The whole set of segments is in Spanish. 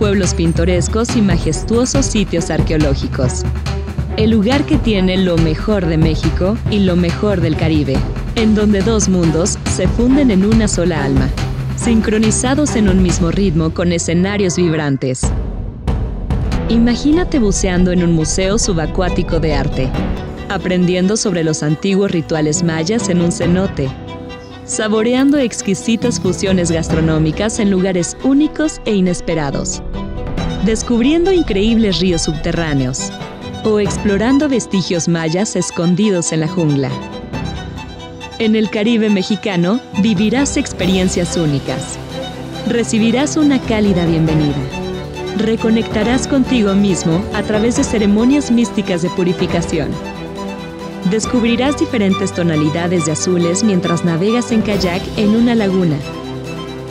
pueblos pintorescos y majestuosos sitios arqueológicos. El lugar que tiene lo mejor de México y lo mejor del Caribe, en donde dos mundos se funden en una sola alma, sincronizados en un mismo ritmo con escenarios vibrantes. Imagínate buceando en un museo subacuático de arte, aprendiendo sobre los antiguos rituales mayas en un cenote, saboreando exquisitas fusiones gastronómicas en lugares únicos e inesperados, descubriendo increíbles ríos subterráneos o explorando vestigios mayas escondidos en la jungla. En el Caribe mexicano vivirás experiencias únicas. Recibirás una cálida bienvenida. Reconectarás contigo mismo a través de ceremonias místicas de purificación. Descubrirás diferentes tonalidades de azules mientras navegas en kayak en una laguna.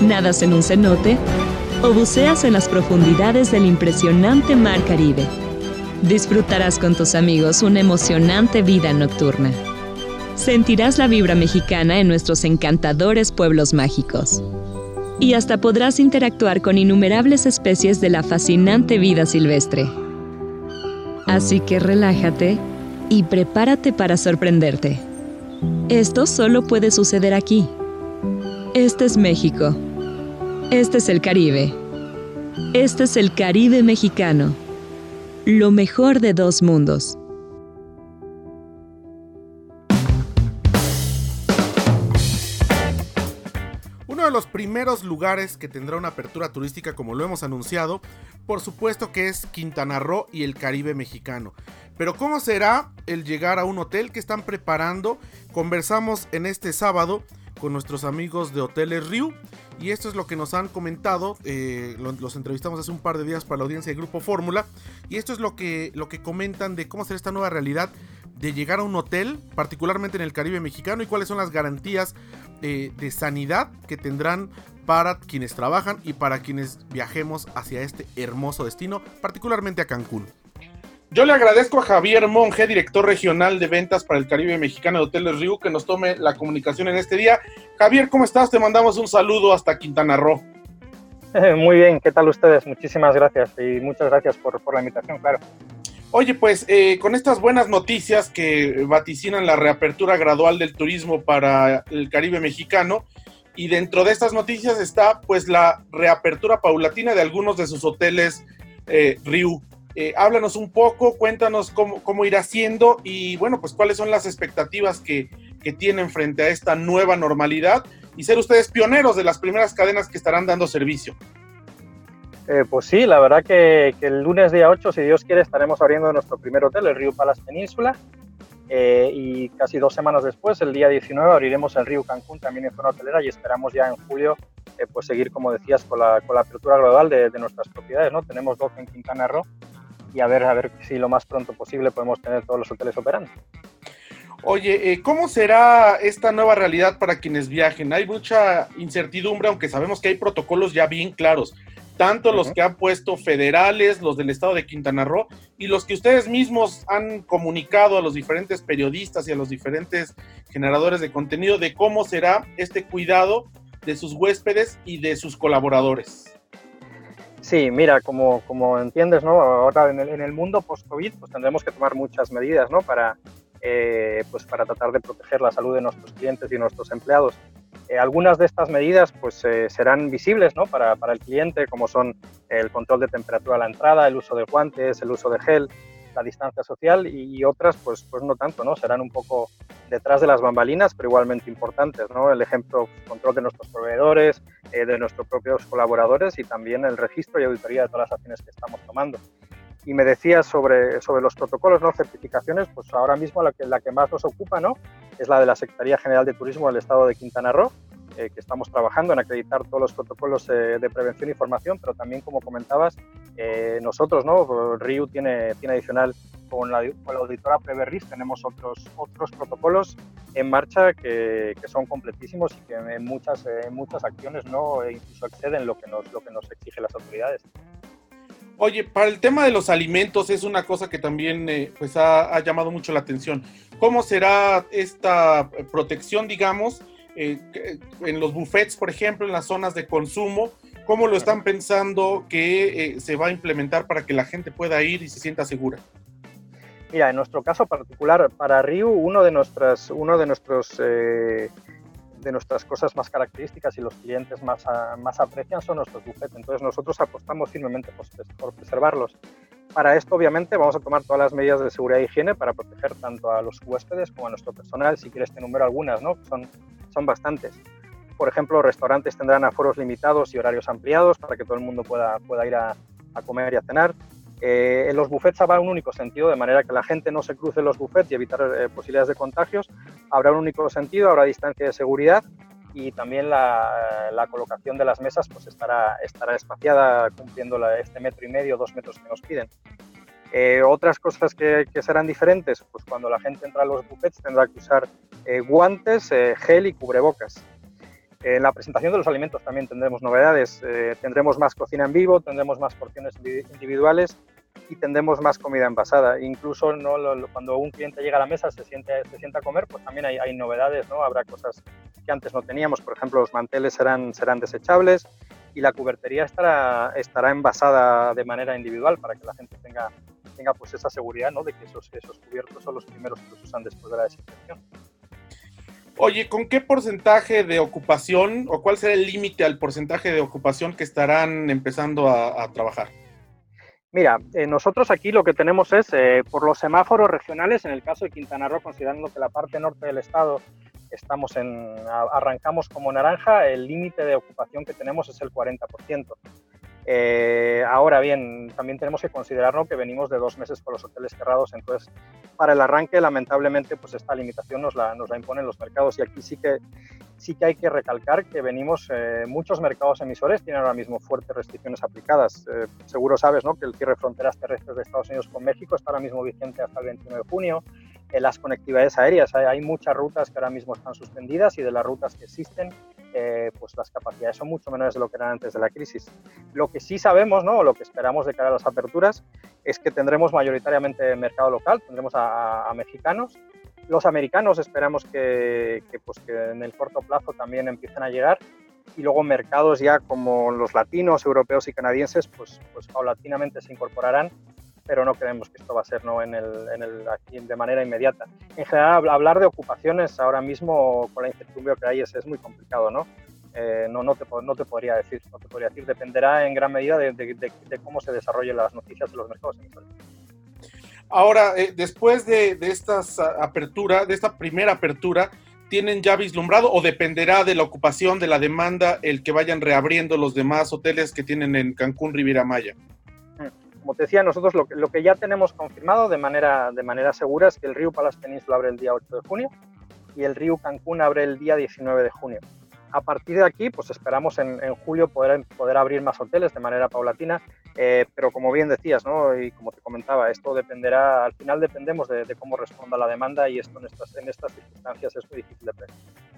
Nadas en un cenote o buceas en las profundidades del impresionante Mar Caribe. Disfrutarás con tus amigos una emocionante vida nocturna. Sentirás la vibra mexicana en nuestros encantadores pueblos mágicos. Y hasta podrás interactuar con innumerables especies de la fascinante vida silvestre. Así que relájate y prepárate para sorprenderte. Esto solo puede suceder aquí. Este es México. Este es el Caribe. Este es el Caribe mexicano. Lo mejor de dos mundos. Uno de los primeros lugares que tendrá una apertura turística como lo hemos anunciado, por supuesto que es Quintana Roo y el Caribe mexicano. Pero ¿cómo será el llegar a un hotel que están preparando? Conversamos en este sábado con nuestros amigos de Hoteles Riu y esto es lo que nos han comentado. eh, lo- los entrevistamos hace un par de días para la audiencia de Grupo Fórmula y esto es lo que, lo que comentan de cómo será esta nueva realidad de llegar a un hotel, particularmente en el Caribe mexicano y cuáles son las garantías eh, de sanidad que tendrán para quienes trabajan y para quienes viajemos hacia este hermoso destino, particularmente a Cancún. Yo le agradezco a Javier Monge, director regional de ventas para el Caribe Mexicano de Hoteles Riu, que nos tome la comunicación en este día. Javier, ¿cómo estás? Te mandamos un saludo hasta Quintana Roo. Muy bien, ¿qué tal ustedes? Muchísimas gracias y muchas gracias por, por la invitación, claro. Oye, pues eh, con estas buenas noticias que vaticinan la reapertura gradual del turismo para el Caribe mexicano, y dentro de estas noticias está pues la reapertura paulatina de algunos de sus hoteles eh, Riu. Eh, háblanos un poco, cuéntanos cómo, cómo irá siendo y bueno, pues cuáles son las expectativas que, que tienen frente a esta nueva normalidad y ser ustedes pioneros de las primeras cadenas que estarán dando servicio. Eh, pues sí, la verdad que, el lunes día 8, si Dios quiere, estaremos abriendo nuestro primer hotel, el Río Palace Península. Eh, y casi dos semanas después, el día 19, abriremos el Río Cancún también en zona hotelera y esperamos ya en julio eh, pues seguir, como decías, con la, con la apertura global de, de, nuestras propiedades. ¿no? Tenemos 12 en Quintana Roo y a ver, a ver si lo más pronto posible podemos tener todos los hoteles operando. Oye, eh, ¿cómo será esta nueva realidad para quienes viajen? Hay mucha incertidumbre, aunque sabemos que hay protocolos ya bien claros, tanto uh -huh. los que han puesto federales, los del estado de Quintana Roo, y los que ustedes mismos han comunicado a los diferentes periodistas y a los diferentes generadores de contenido de cómo será este cuidado de sus huéspedes y de sus colaboradores. Sí, mira, como, como entiendes, ¿no? Ahora en el, en el mundo post-COVID, pues tendremos que tomar muchas medidas, ¿no? Para, eh, pues para tratar de proteger la salud de nuestros clientes y nuestros empleados. Eh, algunas de estas medidas pues, eh, serán visibles ¿no? para, para, el cliente, como son el control de temperatura a la entrada, el uso de guantes, el uso de gel, la distancia social y, otras pues, pues no tanto, ¿no? serán un poco detrás de las bambalinas, pero igualmente importantes. ¿no? El ejemplo, control de nuestros proveedores, de nuestros propios colaboradores y también el registro y auditoría de todas las acciones que estamos tomando y me decías sobre, sobre los protocolos, ¿no? certificaciones, pues ahora mismo la que, la que más nos ocupa ¿no? es la de la Secretaría General de Turismo del Estado de Quintana Roo, eh, que estamos trabajando en acreditar todos los protocolos eh, de prevención y formación, pero también, como comentabas, eh, nosotros, ¿no? RIU tiene, tiene adicional con la, con la auditora Preverris, tenemos otros, otros protocolos en marcha que, que, son completísimos y que en muchas, en muchas acciones no incluso exceden lo que nos, lo que nos exigen las autoridades. Oye, para el tema de los alimentos es una cosa que también eh, pues ha, llamado mucho la atención. ¿Cómo será esta protección, digamos, eh, en los buffets, por ejemplo, en las zonas de consumo? ¿Cómo lo están pensando que eh, se va a implementar para que la gente pueda ir y se sienta segura? Mira, en nuestro caso particular, para Riu, uno de, nuestras, uno de nuestros de nuestras cosas más características y los clientes más, más aprecian son nuestros buffets. Entonces nosotros apostamos firmemente por, preservarlos. Para esto, obviamente, vamos a tomar todas las medidas de seguridad e higiene para proteger tanto a los huéspedes como a nuestro personal. Si quieres te número algunas, ¿no? Son, son bastantes. Por ejemplo, restaurantes tendrán aforos limitados y horarios ampliados para que todo el mundo pueda, pueda ir a, a comer y a cenar. Eh, en los buffets habrá un único sentido, de manera que la gente no se cruce los buffets y evitar eh, posibilidades de contagios. Habrá un único sentido, habrá distancia de seguridad y también la, la colocación de las mesas pues estará, estará espaciada cumpliendo la, este metro y medio, dos metros que nos piden. Eh, otras cosas que, que, serán diferentes, pues cuando la gente entra a los buffets tendrá que usar guantes, gel y cubrebocas. En la presentación de los alimentos también tendremos novedades. Eh, tendremos más cocina en vivo, tendremos más porciones individuales y tendremos más comida envasada. Incluso ¿no? cuando un cliente llega a la mesa, se siente, se sienta a comer, pues también hay, hay, novedades, ¿no? Habrá cosas que antes no teníamos. Por ejemplo, los manteles serán, serán desechables y la cubertería estará, estará envasada de manera individual para que la gente tenga, tenga pues esa seguridad ¿no? de que esos, esos cubiertos son los primeros que los usan después de la desinfección. Oye, ¿con qué porcentaje de ocupación o cuál será el límite al porcentaje de ocupación que estarán empezando a, trabajar? Mira, eh, nosotros aquí lo que tenemos es, eh, por los semáforos regionales, en el caso de Quintana Roo, considerando que la parte norte del estado estamos en, arrancamos como naranja, el límite de ocupación que tenemos es el 40%. Eh, ahora bien, también tenemos que considerar que venimos de dos meses con los hoteles cerrados, entonces para el arranque lamentablemente pues esta limitación nos la, nos la imponen los mercados y aquí sí que, sí que hay que recalcar que venimos, eh, muchos mercados emisores tienen ahora mismo fuertes restricciones aplicadas. Eh, seguro sabes ¿no? que el cierre de fronteras terrestres de Estados Unidos con México está ahora mismo vigente hasta el 21 de junio. Las conectividades aéreas hay, hay muchas rutas que ahora mismo están suspendidas y de las rutas que existen eh, pues las capacidades son mucho menores de lo que eran antes de la crisis. Lo que sí sabemos, ¿no? lo que esperamos de cara a las aperturas, es que tendremos mayoritariamente mercado local, tendremos a, mexicanos. Los americanos esperamos que, pues, que en el corto plazo también empiecen a llegar y luego mercados ya como los latinos, europeos y canadienses, pues, pues paulatinamente se incorporarán pero no creemos que esto va a ser ¿no? en el, en el, de manera inmediata. En general, hablar de ocupaciones ahora mismo con la incertidumbre que hay es, es muy complicado, ¿no? Eh, no, no, te, no te podría decir, no te podría decir, dependerá en gran medida de, de, cómo se desarrollen las noticias de los mercados Ahora, eh, después de, de esta apertura, de esta primera apertura, ¿tienen ya vislumbrado o dependerá de la ocupación, de la demanda, el que vayan reabriendo los demás hoteles que tienen en Cancún, Riviera Maya? Como te decía, nosotros lo que, ya tenemos confirmado de manera, segura es que el río Palas Península abre el día 8 de junio y el río Cancún abre el día 19 de junio. A partir de aquí, pues esperamos en, en julio poder, abrir más hoteles de manera paulatina, eh, pero como bien decías, ¿no? y como te comentaba, esto dependerá, al final dependemos de, de cómo responda la demanda y esto en estas, en estas circunstancias es muy difícil de predecir.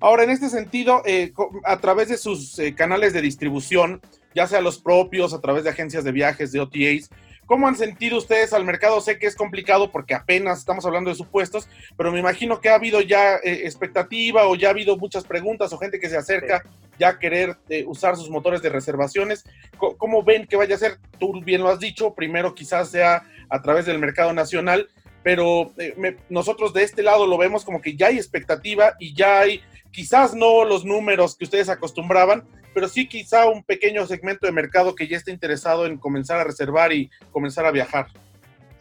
Ahora, en este sentido, eh, a través de sus eh, canales de distribución, ya sea los propios, a través de agencias de viajes, de OTAs, ¿Cómo han sentido ustedes al mercado? Sé que es complicado porque apenas estamos hablando de supuestos, pero me imagino que ha habido ya eh, expectativa o ya ha habido muchas preguntas o gente que se acerca ya a querer eh, usar sus motores de reservaciones. ¿Cómo, ven que vaya a ser? Tú bien lo has dicho, primero quizás sea a través del mercado nacional, pero eh, nosotros de este lado lo vemos como que ya hay expectativa y ya hay quizás no los números que ustedes acostumbraban, pero sí quizá un pequeño segmento de mercado que ya está interesado en comenzar a reservar y comenzar a viajar.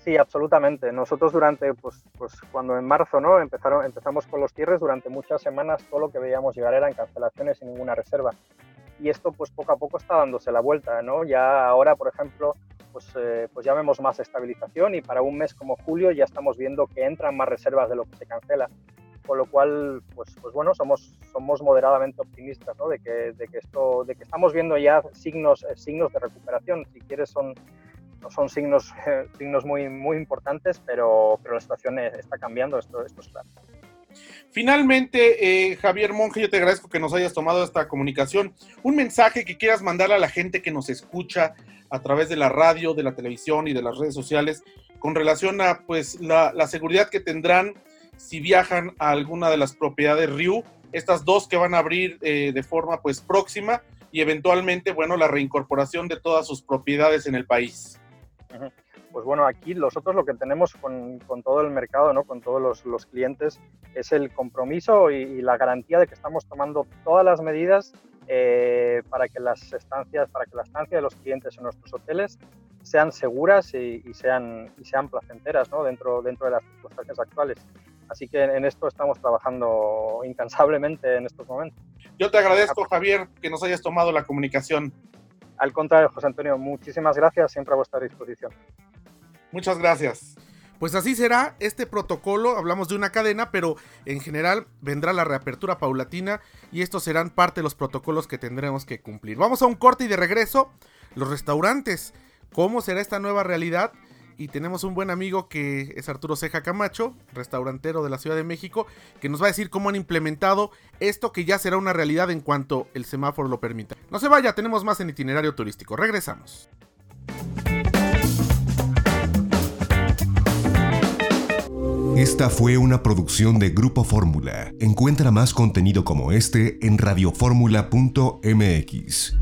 Sí, absolutamente. Nosotros durante, pues, pues cuando en marzo ¿no? Empezaron, empezamos con los cierres, durante muchas semanas todo lo que veíamos llegar eran cancelaciones y ninguna reserva. Y esto pues poco a poco está dándose la vuelta, ¿no? Ya ahora, por ejemplo, pues, eh, pues ya vemos más estabilización y para un mes como julio ya estamos viendo que entran más reservas de lo que se cancela con lo cual, pues, pues bueno, somos, somos moderadamente optimistas ¿no? de, que, de, que esto, de que estamos viendo ya signos, eh, signos de recuperación. Si quieres, son, no son signos, signos muy, muy importantes, pero, pero la situación está cambiando, esto, esto es claro. Finalmente, eh, Javier Monge, yo te agradezco que nos hayas tomado esta comunicación. Un mensaje que quieras mandar a la gente que nos escucha a través de la radio, de la televisión y de las redes sociales con relación a pues la, la seguridad que tendrán si viajan a alguna de las propiedades RIU, estas dos que van a abrir eh, de forma pues próxima y eventualmente, bueno, la reincorporación de todas sus propiedades en el país. Pues bueno, aquí nosotros lo que tenemos con, con todo el mercado, ¿no? con todos los, los clientes, es el compromiso y, y, la garantía de que estamos tomando todas las medidas eh, para que las estancias, para que la estancia de los clientes en nuestros hoteles sean seguras y, y sean, y sean placenteras ¿no? dentro, dentro de las circunstancias actuales. Así que en esto estamos trabajando incansablemente en estos momentos. Yo te agradezco, Javier, que nos hayas tomado la comunicación. Al contrario, José Antonio, muchísimas gracias, siempre a vuestra disposición. Muchas gracias. Pues así será este protocolo, hablamos de una cadena, pero en general vendrá la reapertura paulatina y estos serán parte de los protocolos que tendremos que cumplir. Vamos a un corte y de regreso, los restaurantes, ¿cómo será esta nueva realidad? Y tenemos un buen amigo que es Arturo Ceja Camacho, restaurantero de la Ciudad de México, que nos va a decir cómo han implementado esto que ya será una realidad en cuanto el semáforo lo permita. No se vaya, tenemos más en itinerario turístico. Regresamos. Esta fue una producción de Grupo Fórmula. Encuentra más contenido como este en radioformula.mx.